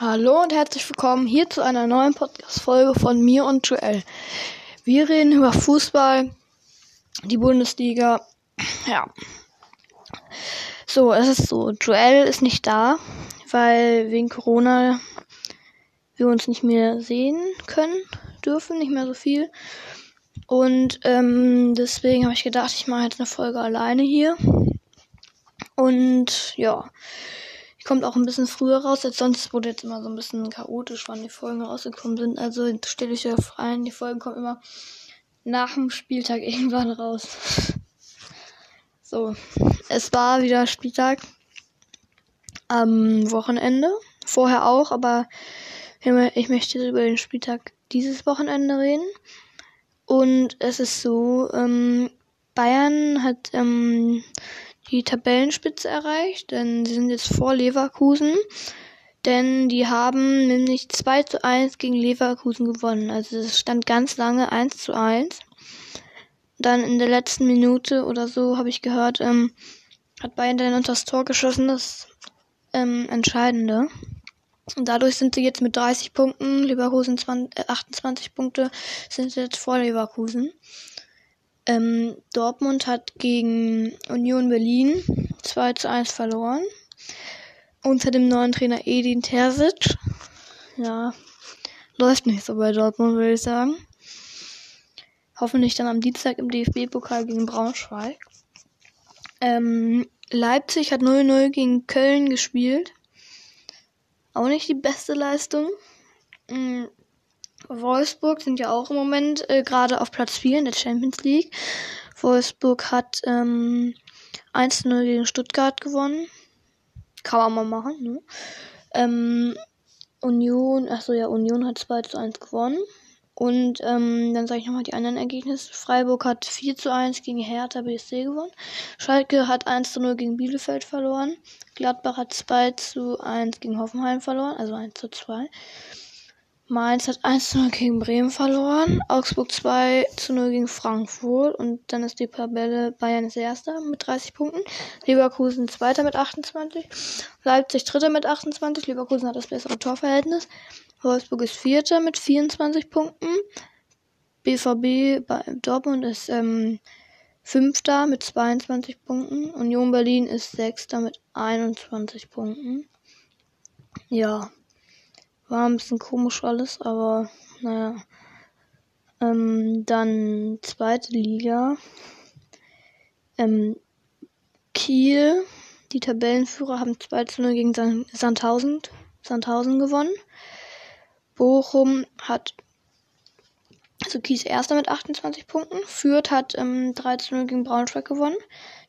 Hallo und herzlich willkommen hier zu einer neuen Podcast-Folge von mir und Joel. Wir reden über Fußball, die Bundesliga. Ja. So, es ist so, Joel ist nicht da, weil wegen Corona wir uns nicht mehr sehen können, dürfen, nicht mehr so viel. Und ähm, deswegen habe ich gedacht, ich mache jetzt eine Folge alleine hier. Und ja, kommt auch ein bisschen früher raus als sonst. wurde jetzt immer so ein bisschen chaotisch, wann die Folgen rausgekommen sind. Also stelle ich euch ein, die Folgen kommen immer nach dem Spieltag irgendwann raus. So, es war wieder Spieltag am Wochenende. Vorher auch, aber ich möchte über den Spieltag dieses Wochenende reden. Und es ist so, ähm, Bayern hat ähm, die Tabellenspitze erreicht, denn sie sind jetzt vor Leverkusen. Denn die haben nämlich 2 zu 1 gegen Leverkusen gewonnen. Also es stand ganz lange 1 zu 1. Dann in der letzten Minute oder so habe ich gehört, ähm, hat Bayern dann unter das Tor geschossen, das ähm, Entscheidende. Und dadurch sind sie jetzt mit 30 Punkten, Leverkusen 20, äh, 28 Punkte, sind jetzt vor Leverkusen. Ähm, Dortmund hat gegen Union Berlin 2 zu 1 verloren. Unter dem neuen Trainer Edin Terzic. Ja, läuft nicht so bei Dortmund, würde ich sagen. Hoffentlich dann am Dienstag im DFB-Pokal gegen Braunschweig. Ähm, Leipzig hat 0-0 gegen Köln gespielt. Auch nicht die beste Leistung. Wolfsburg sind ja auch im Moment äh, gerade auf Platz 4 in der Champions League. Wolfsburg hat ähm, 1-0 gegen Stuttgart gewonnen. Kann man mal machen, ne? Ähm, Union, achso ja, Union hat 2 zu 1 gewonnen. Und ähm, dann sage ich nochmal die anderen Ergebnisse. Freiburg hat 4 zu 1 gegen Hertha BSC gewonnen. Schalke hat 1 zu 0 gegen Bielefeld verloren. Gladbach hat 2 zu 1 gegen Hoffenheim verloren, also 1 zu 2. Mainz hat 1 zu 0 gegen Bremen verloren, Augsburg 2 zu 0 gegen Frankfurt und dann ist die Tabelle Bayern ist Erster mit 30 Punkten, Leverkusen Zweiter mit 28, Leipzig Dritter mit 28, Leverkusen hat das bessere Torverhältnis, Wolfsburg ist Vierter mit 24 Punkten, BVB bei Dortmund ist ähm, Fünfter mit 22 Punkten, Union Berlin ist Sechster mit 21 Punkten. Ja, war ein bisschen komisch alles, aber naja. Ähm, dann zweite Liga. Ähm, Kiel, die Tabellenführer, haben 2 zu 0 gegen Sandhausen, Sandhausen gewonnen. Bochum hat, also Kiel ist erster mit 28 Punkten. Fürth hat ähm, 3 zu 0 gegen Braunschweig gewonnen.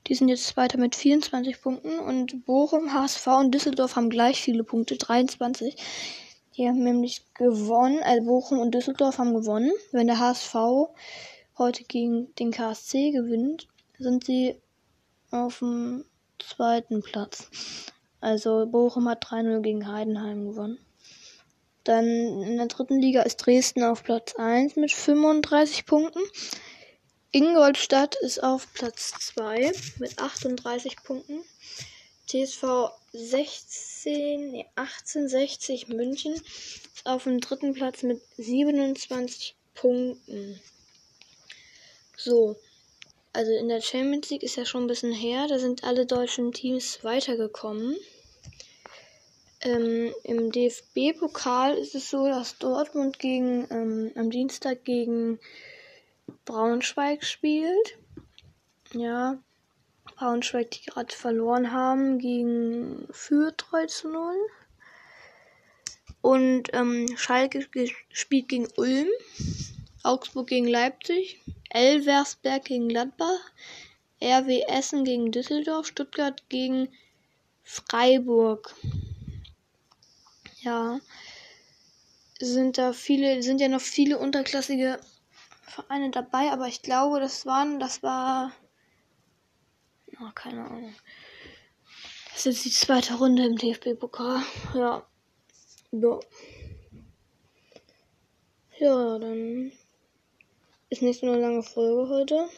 Die sind jetzt weiter mit 24 Punkten. Und Bochum, HSV und Düsseldorf haben gleich viele Punkte, 23. Die haben nämlich gewonnen, also Bochum und Düsseldorf haben gewonnen. Wenn der HSV heute gegen den KSC gewinnt, sind sie auf dem zweiten Platz. Also Bochum hat 3-0 gegen Heidenheim gewonnen. Dann in der dritten Liga ist Dresden auf Platz 1 mit 35 Punkten. Ingolstadt ist auf Platz 2 mit 38 Punkten. TSV 16, nee, 1860 München auf dem dritten Platz mit 27 Punkten. So, also in der Champions League ist ja schon ein bisschen her, da sind alle deutschen Teams weitergekommen. Ähm, Im DFB-Pokal ist es so, dass Dortmund gegen, ähm, am Dienstag gegen Braunschweig spielt. Ja, Braunschweig, die gerade verloren haben gegen Fürth 3 zu 0. Und ähm, Schalke spielt gegen Ulm, Augsburg gegen Leipzig, Elversberg gegen Gladbach, RW Essen gegen Düsseldorf, Stuttgart gegen Freiburg. Ja, sind da viele, sind ja noch viele unterklassige Vereine dabei, aber ich glaube, das waren, das war Oh, keine Ahnung. Das ist jetzt die zweite Runde im DFB-Pokal. Ja. Ja. Ja, dann ist nicht so eine lange Folge heute.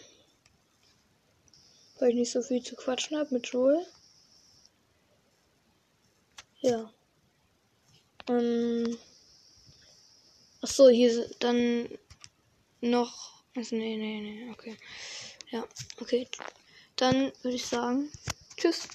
Weil ich nicht so viel zu quatschen habe mit Joel. Ja. Ähm. Achso, hier dann noch. Also, nee, nee, nee, okay. Ja, okay. Dann würde ich sagen, tschüss.